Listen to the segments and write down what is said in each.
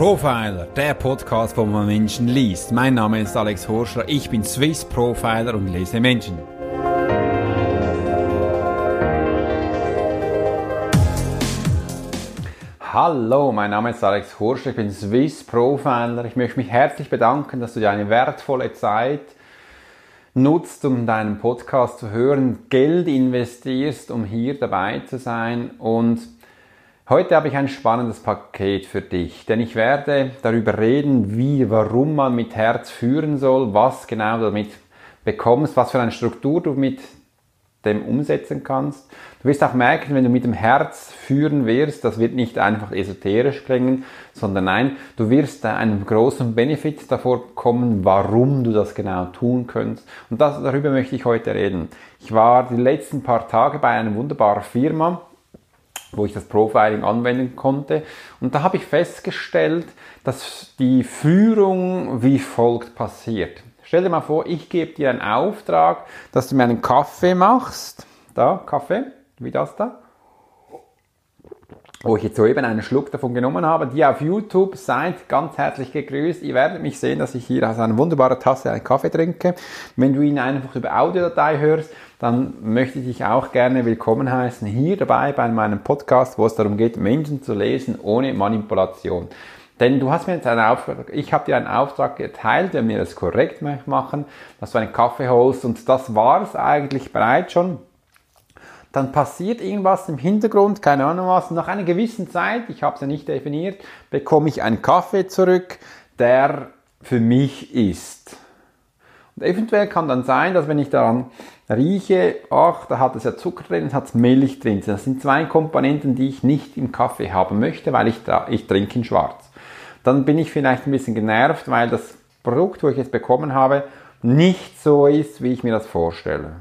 Profiler, der Podcast, wo man Menschen liest. Mein Name ist Alex Horschler, ich bin Swiss Profiler und lese Menschen. Hallo, mein Name ist Alex Horschler, ich bin Swiss Profiler. Ich möchte mich herzlich bedanken, dass du dir eine wertvolle Zeit nutzt, um deinen Podcast zu hören, Geld investierst, um hier dabei zu sein und Heute habe ich ein spannendes Paket für dich, denn ich werde darüber reden, wie, warum man mit Herz führen soll, was genau du damit bekommst, was für eine Struktur du mit dem umsetzen kannst. Du wirst auch merken, wenn du mit dem Herz führen wirst, das wird nicht einfach esoterisch klingen, sondern nein, du wirst einen großen Benefit davor bekommen, warum du das genau tun kannst. Und das, darüber möchte ich heute reden. Ich war die letzten paar Tage bei einer wunderbaren Firma, wo ich das Profiling anwenden konnte. Und da habe ich festgestellt, dass die Führung wie folgt passiert. Stell dir mal vor, ich gebe dir einen Auftrag, dass du mir einen Kaffee machst. Da, Kaffee, wie das da. Wo ich jetzt soeben einen Schluck davon genommen habe. Die auf YouTube seid ganz herzlich gegrüßt. Ihr werdet mich sehen, dass ich hier aus einer wunderbaren Tasse einen Kaffee trinke. Wenn du ihn einfach über Audiodatei hörst, dann möchte ich dich auch gerne willkommen heißen hier dabei bei meinem Podcast, wo es darum geht, Menschen zu lesen ohne Manipulation. Denn du hast mir jetzt einen Auftrag, ich habe dir einen Auftrag geteilt, wenn wir das korrekt machen, dass du einen Kaffee holst und das war es eigentlich bereits schon. Dann passiert irgendwas im Hintergrund, keine Ahnung was. Nach einer gewissen Zeit, ich habe es ja nicht definiert, bekomme ich einen Kaffee zurück, der für mich ist. Eventuell kann dann sein, dass wenn ich daran rieche, ach, da hat es ja Zucker drin, es hat Milch drin. Das sind zwei Komponenten, die ich nicht im Kaffee haben möchte, weil ich, da, ich trinke ihn schwarz. Dann bin ich vielleicht ein bisschen genervt, weil das Produkt, wo ich jetzt bekommen habe, nicht so ist, wie ich mir das vorstelle.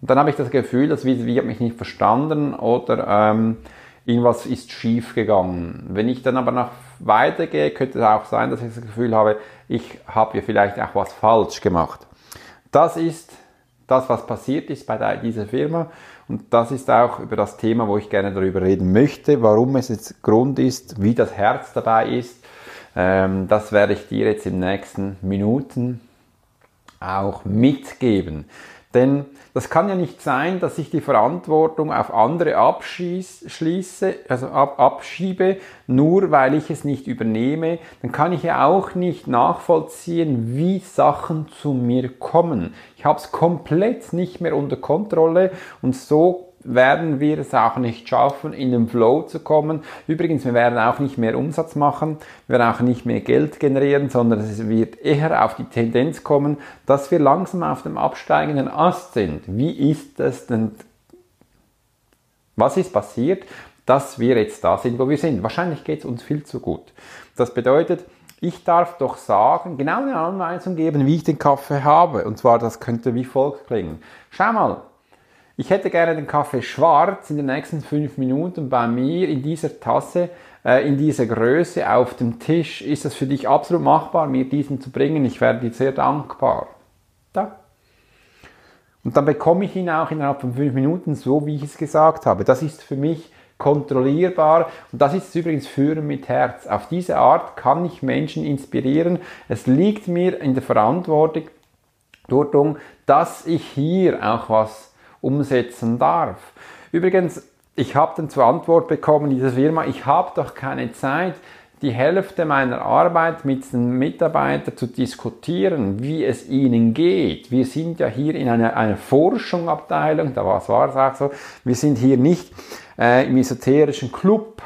Und dann habe ich das Gefühl, dass wie, wie habe mich nicht verstanden oder ähm, irgendwas ist schief gegangen. Wenn ich dann aber noch weitergehe, könnte es auch sein, dass ich das Gefühl habe, ich habe hier vielleicht auch was falsch gemacht. Das ist das, was passiert ist bei dieser Firma und das ist auch über das Thema, wo ich gerne darüber reden möchte, warum es jetzt Grund ist, wie das Herz dabei ist. Ähm, das werde ich dir jetzt in den nächsten Minuten auch mitgeben. Denn das kann ja nicht sein, dass ich die Verantwortung auf andere abschließe, also ab, abschiebe, nur weil ich es nicht übernehme. Dann kann ich ja auch nicht nachvollziehen, wie Sachen zu mir kommen. Ich habe es komplett nicht mehr unter Kontrolle und so werden wir es auch nicht schaffen, in den Flow zu kommen. Übrigens, wir werden auch nicht mehr Umsatz machen, wir werden auch nicht mehr Geld generieren, sondern es wird eher auf die Tendenz kommen, dass wir langsam auf dem absteigenden Ast sind. Wie ist es denn? Was ist passiert, dass wir jetzt da sind, wo wir sind? Wahrscheinlich geht es uns viel zu gut. Das bedeutet, ich darf doch sagen, genau eine Anweisung geben, wie ich den Kaffee habe. Und zwar, das könnte wie folgt klingen. Schau mal, ich hätte gerne den Kaffee schwarz in den nächsten fünf Minuten bei mir in dieser Tasse, äh, in dieser Größe auf dem Tisch. Ist das für dich absolut machbar, mir diesen zu bringen? Ich werde dir sehr dankbar. Da. Und dann bekomme ich ihn auch innerhalb von fünf Minuten, so wie ich es gesagt habe. Das ist für mich kontrollierbar und das ist übrigens Führen mit Herz. Auf diese Art kann ich Menschen inspirieren. Es liegt mir in der Verantwortung, dass ich hier auch was umsetzen darf. Übrigens, ich habe dann zur Antwort bekommen, diese Firma, ich habe doch keine Zeit, die Hälfte meiner Arbeit mit den Mitarbeitern zu diskutieren, wie es ihnen geht. Wir sind ja hier in einer, einer Forschungsabteilung, da war es auch so, wir sind hier nicht äh, im esoterischen Club,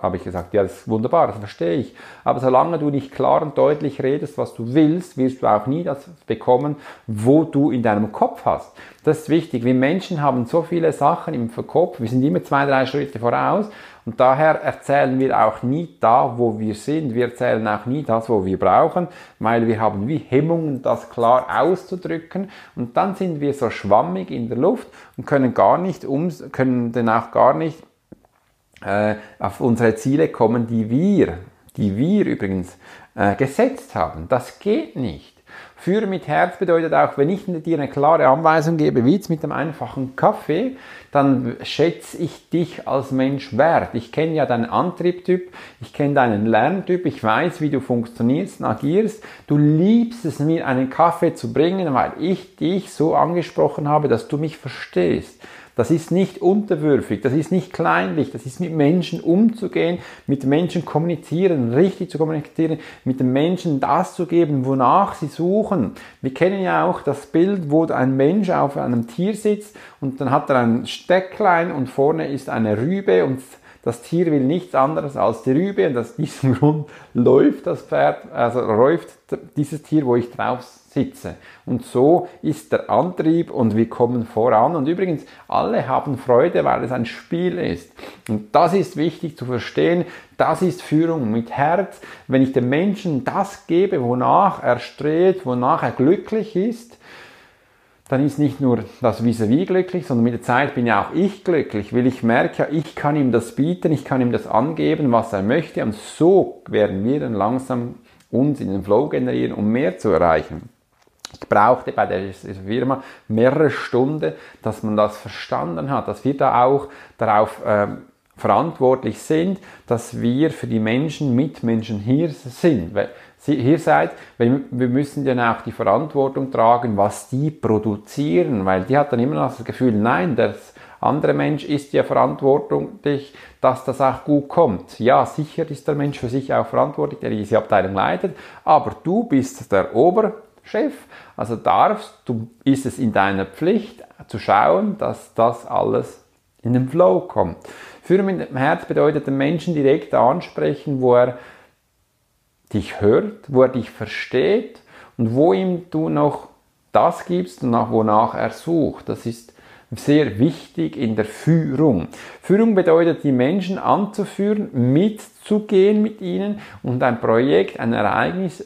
habe ich gesagt, ja, das ist wunderbar, das verstehe ich. Aber solange du nicht klar und deutlich redest, was du willst, wirst du auch nie das bekommen, wo du in deinem Kopf hast. Das ist wichtig. Wir Menschen haben so viele Sachen im Kopf, wir sind immer zwei, drei Schritte voraus und daher erzählen wir auch nie da, wo wir sind. Wir erzählen auch nie das, wo wir brauchen, weil wir haben wie Hemmungen, das klar auszudrücken und dann sind wir so schwammig in der Luft und können gar nicht um, können dann auch gar nicht äh, auf unsere Ziele kommen, die wir, die wir übrigens äh, gesetzt haben. Das geht nicht. Führen mit Herz bedeutet auch, wenn ich dir eine klare Anweisung gebe, wie jetzt mit einem einfachen Kaffee, dann schätze ich dich als Mensch wert. Ich kenne ja deinen Antriebtyp, ich kenne deinen Lerntyp, ich weiß, wie du funktionierst und agierst. Du liebst es, mir einen Kaffee zu bringen, weil ich dich so angesprochen habe, dass du mich verstehst. Das ist nicht unterwürfig, das ist nicht kleinlich, das ist mit Menschen umzugehen, mit Menschen kommunizieren, richtig zu kommunizieren, mit den Menschen das zu geben, wonach sie suchen. Wir kennen ja auch das Bild, wo ein Mensch auf einem Tier sitzt und dann hat er ein Stecklein und vorne ist eine Rübe und das Tier will nichts anderes als die Rübe und aus diesem Grund läuft das Pferd, also läuft dieses Tier, wo ich drauf sitze. Und so ist der Antrieb und wir kommen voran. Und übrigens, alle haben Freude, weil es ein Spiel ist. Und das ist wichtig zu verstehen. Das ist Führung mit Herz. Wenn ich dem Menschen das gebe, wonach er strebt, wonach er glücklich ist, dann ist nicht nur das vis-à-vis -vis glücklich, sondern mit der Zeit bin ja auch ich glücklich, weil ich merke, ich kann ihm das bieten, ich kann ihm das angeben, was er möchte und so werden wir dann langsam uns in den Flow generieren, um mehr zu erreichen. Ich brauchte bei der Firma mehrere Stunden, dass man das verstanden hat, dass wir da auch darauf äh, verantwortlich sind, dass wir für die Menschen, Mitmenschen hier sind. Weil hier seid, weil wir müssen ja auch die Verantwortung tragen, was die produzieren, weil die hat dann immer noch das Gefühl, nein, der andere Mensch ist ja verantwortlich, dass das auch gut kommt. Ja, sicher ist der Mensch für sich auch verantwortlich, der diese Abteilung leitet, aber du bist der Ober Chef. Also darfst du, ist es in deiner Pflicht zu schauen, dass das alles in den Flow kommt. Führen mit dem Herz bedeutet den Menschen direkt ansprechen, wo er dich hört, wo er dich versteht und wo ihm du noch das gibst, wonach er sucht. Das ist sehr wichtig in der Führung. Führung bedeutet, die Menschen anzuführen, mitzugehen mit ihnen und ein Projekt, ein Ereignis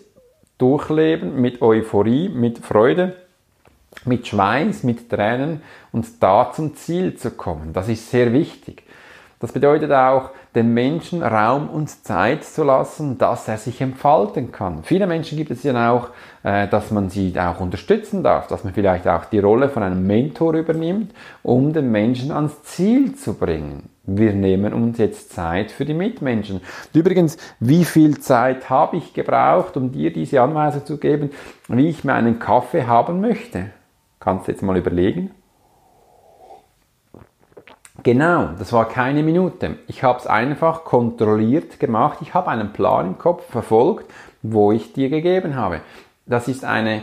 durchleben mit Euphorie, mit Freude, mit Schweiß, mit Tränen und da zum Ziel zu kommen. Das ist sehr wichtig. Das bedeutet auch, dem Menschen Raum und Zeit zu lassen, dass er sich entfalten kann. Viele Menschen gibt es ja auch, äh, dass man sie auch unterstützen darf, dass man vielleicht auch die Rolle von einem Mentor übernimmt, um den Menschen ans Ziel zu bringen. Wir nehmen uns jetzt Zeit für die Mitmenschen. Übrigens, wie viel Zeit habe ich gebraucht, um dir diese Anweisung zu geben, wie ich meinen Kaffee haben möchte? Kannst du jetzt mal überlegen? Genau, das war keine Minute. Ich habe es einfach kontrolliert gemacht. Ich habe einen Plan im Kopf verfolgt, wo ich dir gegeben habe. Das ist eine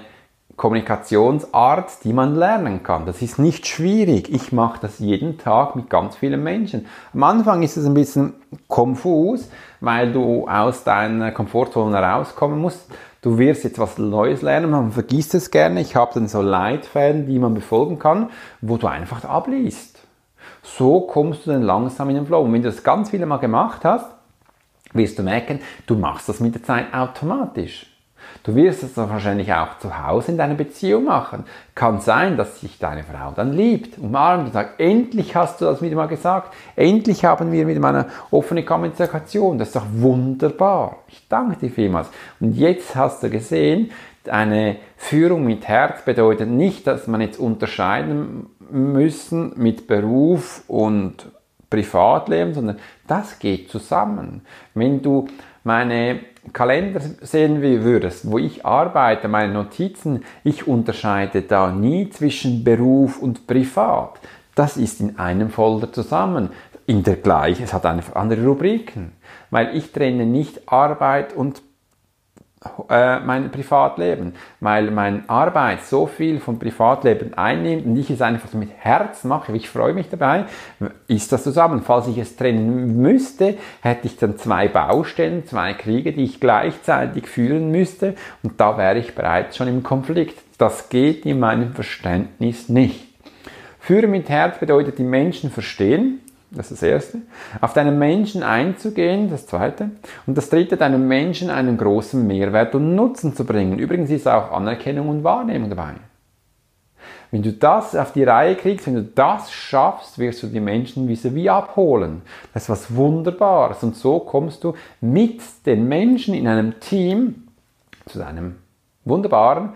Kommunikationsart, die man lernen kann. Das ist nicht schwierig. Ich mache das jeden Tag mit ganz vielen Menschen. Am Anfang ist es ein bisschen konfus, weil du aus deiner Komfortzone rauskommen musst. Du wirst jetzt was Neues lernen, man vergisst es gerne. Ich habe dann so Leitfäden, die man befolgen kann, wo du einfach abliest. So kommst du dann langsam in den Flow. Und wenn du das ganz viele Mal gemacht hast, wirst du merken, du machst das mit der Zeit automatisch. Du wirst es wahrscheinlich auch zu Hause in deiner Beziehung machen. Kann sein, dass sich deine Frau dann liebt, umarmt und sagt, endlich hast du das wieder mal gesagt, endlich haben wir mal eine offene Kommunikation. Das ist doch wunderbar. Ich danke dir vielmals. Und jetzt hast du gesehen, eine Führung mit Herz bedeutet nicht, dass man jetzt unterscheiden müssen mit Beruf und Privatleben, sondern das geht zusammen. Wenn du meine Kalender sehen würdest, wo ich arbeite, meine Notizen, ich unterscheide da nie zwischen Beruf und Privat. Das ist in einem Folder zusammen. In der gleichen, es hat einfach andere Rubriken. Weil ich trenne nicht Arbeit und äh, mein Privatleben, weil meine Arbeit so viel vom Privatleben einnimmt und ich es einfach mit Herz mache, ich freue mich dabei, ist das zusammen. Falls ich es trennen müsste, hätte ich dann zwei Baustellen, zwei Kriege, die ich gleichzeitig führen müsste und da wäre ich bereits schon im Konflikt. Das geht in meinem Verständnis nicht. Führen mit Herz bedeutet die Menschen verstehen, das ist das Erste. Auf deinen Menschen einzugehen, das Zweite. Und das Dritte, deinem Menschen einen großen Mehrwert und Nutzen zu bringen. Übrigens ist auch Anerkennung und Wahrnehmung dabei. Wenn du das auf die Reihe kriegst, wenn du das schaffst, wirst du die Menschen wie abholen. Das ist was Wunderbares. Und so kommst du mit den Menschen in einem Team zu deinem wunderbaren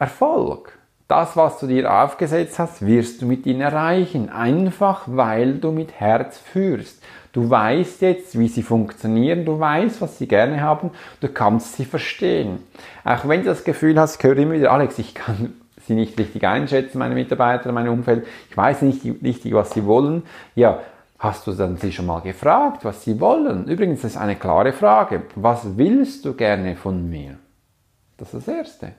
Erfolg. Das, was du dir aufgesetzt hast, wirst du mit ihnen erreichen. Einfach weil du mit Herz führst. Du weißt jetzt, wie sie funktionieren, du weißt, was sie gerne haben, du kannst sie verstehen. Auch wenn du das Gefühl hast, ich höre immer wieder, Alex, ich kann sie nicht richtig einschätzen, meine Mitarbeiter, mein Umfeld, ich weiß nicht richtig, was sie wollen. Ja, hast du dann sie schon mal gefragt, was sie wollen? Übrigens, das ist eine klare Frage. Was willst du gerne von mir? Das ist das Erste.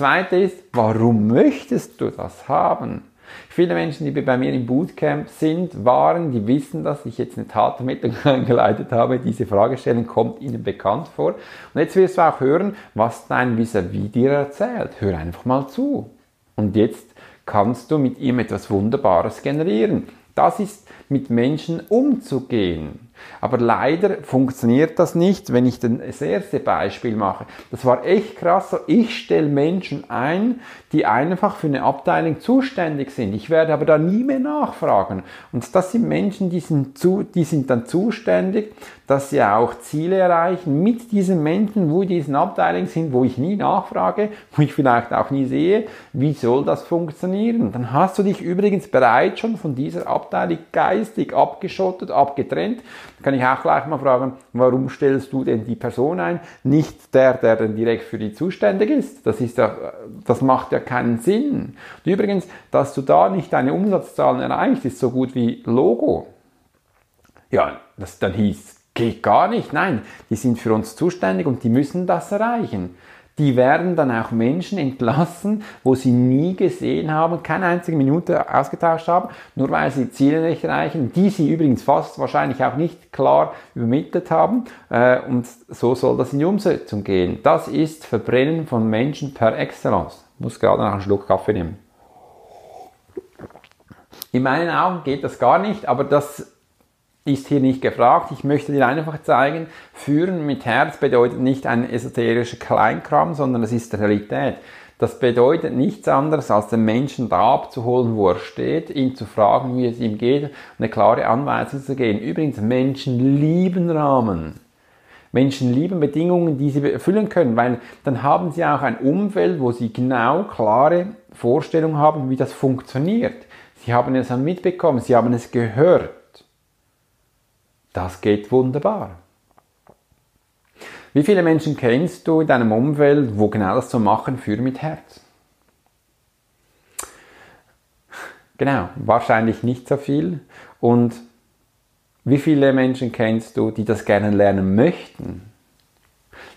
Zweite ist, warum möchtest du das haben? Viele Menschen, die bei mir im Bootcamp sind, waren, die wissen, dass ich jetzt eine Tatermittlung eingeleitet habe. Diese Fragestellung kommt ihnen bekannt vor. Und jetzt wirst du auch hören, was dein Vis-a-vis dir erzählt. Hör einfach mal zu. Und jetzt kannst du mit ihm etwas Wunderbares generieren. Das ist mit Menschen umzugehen. Aber leider funktioniert das nicht, wenn ich das erste Beispiel mache. Das war echt krass. Ich stelle Menschen ein, die einfach für eine Abteilung zuständig sind. Ich werde aber da nie mehr nachfragen. Und das sind Menschen, die sind, zu, die sind dann zuständig, dass sie auch Ziele erreichen mit diesen Menschen, wo die diesen Abteilungen sind, wo ich nie nachfrage, wo ich vielleicht auch nie sehe, wie soll das funktionieren. Dann hast du dich übrigens bereits schon von dieser Abteilung geistig abgeschottet, abgetrennt kann ich auch gleich mal fragen, warum stellst du denn die Person ein? Nicht der, der dann direkt für die zuständig ist. Das ist ja, das macht ja keinen Sinn. Und übrigens, dass du da nicht deine Umsatzzahlen erreichst, ist so gut wie Logo. Ja, das dann hieß, geht gar nicht. Nein, die sind für uns zuständig und die müssen das erreichen die werden dann auch Menschen entlassen, wo sie nie gesehen haben, keine einzige Minute ausgetauscht haben, nur weil sie Ziele nicht erreichen, die sie übrigens fast wahrscheinlich auch nicht klar übermittelt haben. Äh, und so soll das in die Umsetzung gehen. Das ist Verbrennen von Menschen per Excellence. Ich muss gerade noch einen Schluck Kaffee nehmen. In meinen Augen geht das gar nicht, aber das ist hier nicht gefragt. Ich möchte dir einfach zeigen, führen mit Herz bedeutet nicht ein esoterischer Kleinkram, sondern es ist Realität. Das bedeutet nichts anderes, als den Menschen da abzuholen, wo er steht, ihn zu fragen, wie es ihm geht, eine klare Anweisung zu geben. Übrigens, Menschen lieben Rahmen. Menschen lieben Bedingungen, die sie erfüllen können, weil dann haben sie auch ein Umfeld, wo sie genau klare Vorstellungen haben, wie das funktioniert. Sie haben es dann mitbekommen, sie haben es gehört. Das geht wunderbar. Wie viele Menschen kennst du in deinem Umfeld, wo genau das zu machen, für mit Herz? Genau, wahrscheinlich nicht so viel. Und wie viele Menschen kennst du, die das gerne lernen möchten?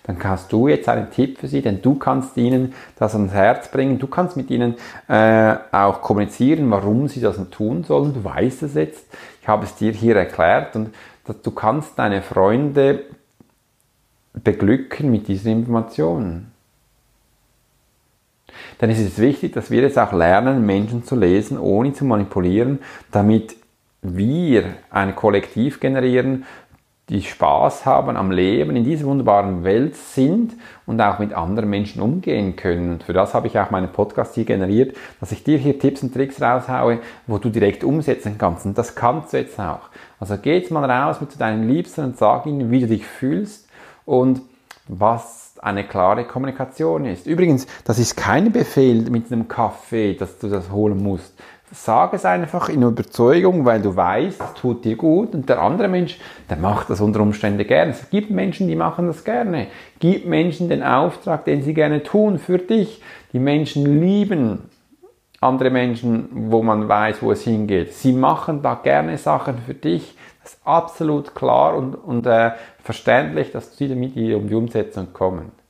Dann hast du jetzt einen Tipp für sie, denn du kannst ihnen das ans Herz bringen. Du kannst mit ihnen äh, auch kommunizieren, warum sie das tun sollen. Du weißt es jetzt. Ich habe es dir hier erklärt und dass du kannst deine Freunde beglücken mit diesen Informationen. Dann ist es wichtig, dass wir jetzt auch lernen, Menschen zu lesen, ohne zu manipulieren, damit wir ein Kollektiv generieren, die Spaß haben am Leben, in dieser wunderbaren Welt sind und auch mit anderen Menschen umgehen können. Und für das habe ich auch meinen Podcast hier generiert, dass ich dir hier Tipps und Tricks raushaue, wo du direkt umsetzen kannst. Und das kannst du jetzt auch. Also geh jetzt mal raus mit deinen Liebsten und sag ihnen, wie du dich fühlst und was eine klare Kommunikation ist. Übrigens, das ist kein Befehl mit einem Kaffee, dass du das holen musst. Sag es einfach in Überzeugung, weil du weißt, es tut dir gut und der andere Mensch, der macht das unter Umständen gerne. Es gibt Menschen, die machen das gerne. Gib Menschen den Auftrag, den sie gerne tun für dich. Die Menschen lieben andere Menschen, wo man weiß, wo es hingeht. Sie machen da gerne Sachen für dich. Das ist absolut klar und, und äh, verständlich, dass sie damit um die Umsetzung kommen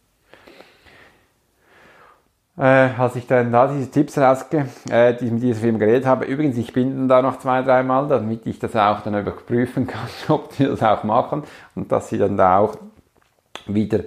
äh, als ich dann da diese Tipps rausge, äh, die ich mit dieser Firma geredet habe. Übrigens, ich bin da noch zwei, dreimal, damit ich das auch dann überprüfen kann, ob die das auch machen und dass sie dann da auch wieder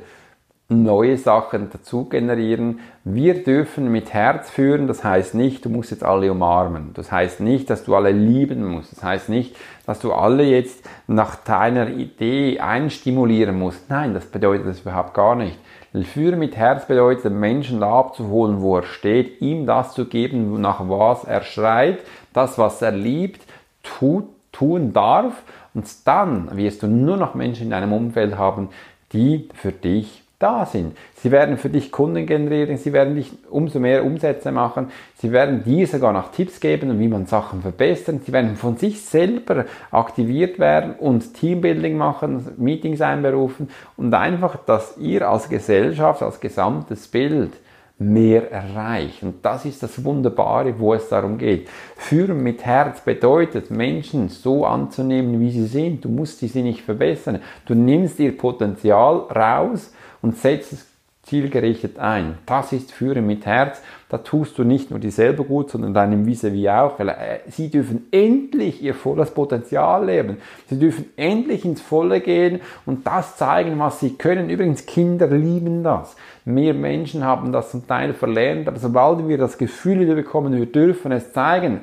neue Sachen dazu generieren. Wir dürfen mit Herz führen, das heißt nicht, du musst jetzt alle umarmen. Das heißt nicht, dass du alle lieben musst. Das heißt nicht, dass du alle jetzt nach deiner Idee einstimulieren musst. Nein, das bedeutet das überhaupt gar nicht. Führen mit Herz bedeutet, den Menschen da abzuholen, wo er steht, ihm das zu geben, nach was er schreit, das, was er liebt, tut, tun darf. Und dann wirst du nur noch Menschen in deinem Umfeld haben, die für dich da sind. Sie werden für dich Kunden generieren, sie werden dich umso mehr Umsätze machen, sie werden dir sogar noch Tipps geben, wie man Sachen verbessern, sie werden von sich selber aktiviert werden und Teambuilding machen, Meetings einberufen und einfach, dass ihr als Gesellschaft, als gesamtes Bild mehr erreicht. Und das ist das Wunderbare, wo es darum geht. Führen mit Herz bedeutet, Menschen so anzunehmen, wie sie sind. Du musst sie nicht verbessern. Du nimmst ihr Potenzial raus und setzt es zielgerichtet ein. Das ist Führen mit Herz. Da tust du nicht nur dir selber gut, sondern deinem Vis-à-vis auch, weil äh, sie dürfen endlich ihr volles Potenzial leben. Sie dürfen endlich ins Volle gehen und das zeigen, was sie können. Übrigens, Kinder lieben das. Mehr Menschen haben das zum Teil verlernt, aber sobald wir das Gefühl wieder bekommen, wir dürfen es zeigen,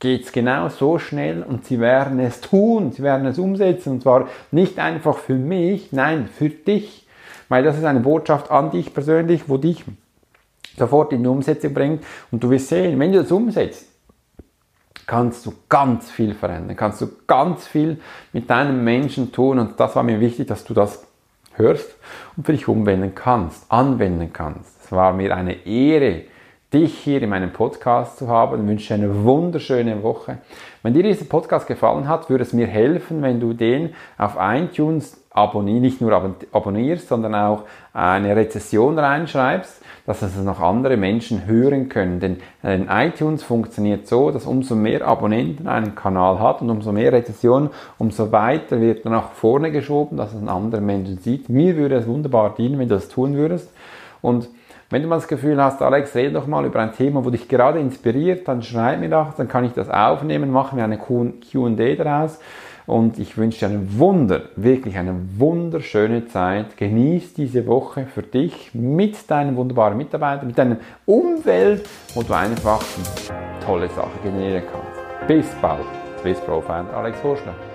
geht es genau so schnell und sie werden es tun, sie werden es umsetzen und zwar nicht einfach für mich, nein, für dich. Weil das ist eine Botschaft an dich persönlich, wo dich sofort in die Umsetzung bringt. Und du wirst sehen, wenn du das umsetzt, kannst du ganz viel verändern, kannst du ganz viel mit deinem Menschen tun. Und das war mir wichtig, dass du das hörst und für dich umwenden kannst, anwenden kannst. Es war mir eine Ehre, dich hier in meinem Podcast zu haben. Ich wünsche eine wunderschöne Woche. Wenn dir dieser Podcast gefallen hat, würde es mir helfen, wenn du den auf iTunes abonnierst, nicht nur abonnierst, sondern auch eine Rezession reinschreibst, dass es noch andere Menschen hören können. Denn in iTunes funktioniert so, dass umso mehr Abonnenten einen Kanal hat und umso mehr Rezessionen, umso weiter wird er nach vorne geschoben, dass es ein anderer Menschen sieht. Mir würde es wunderbar dienen, wenn du das tun würdest. Und wenn du mal das Gefühl hast, Alex, rede doch mal über ein Thema, wo dich gerade inspiriert, dann schreib mir das, dann kann ich das aufnehmen, machen wir eine Q&A daraus. Und ich wünsche dir einen Wunder, wirklich eine wunderschöne Zeit. Genieß diese Woche für dich mit deinen wunderbaren Mitarbeitern, mit deinem Umfeld, wo du einfach tolle Sachen generieren kannst. Bis bald. Swiss Profile Alex Horschler.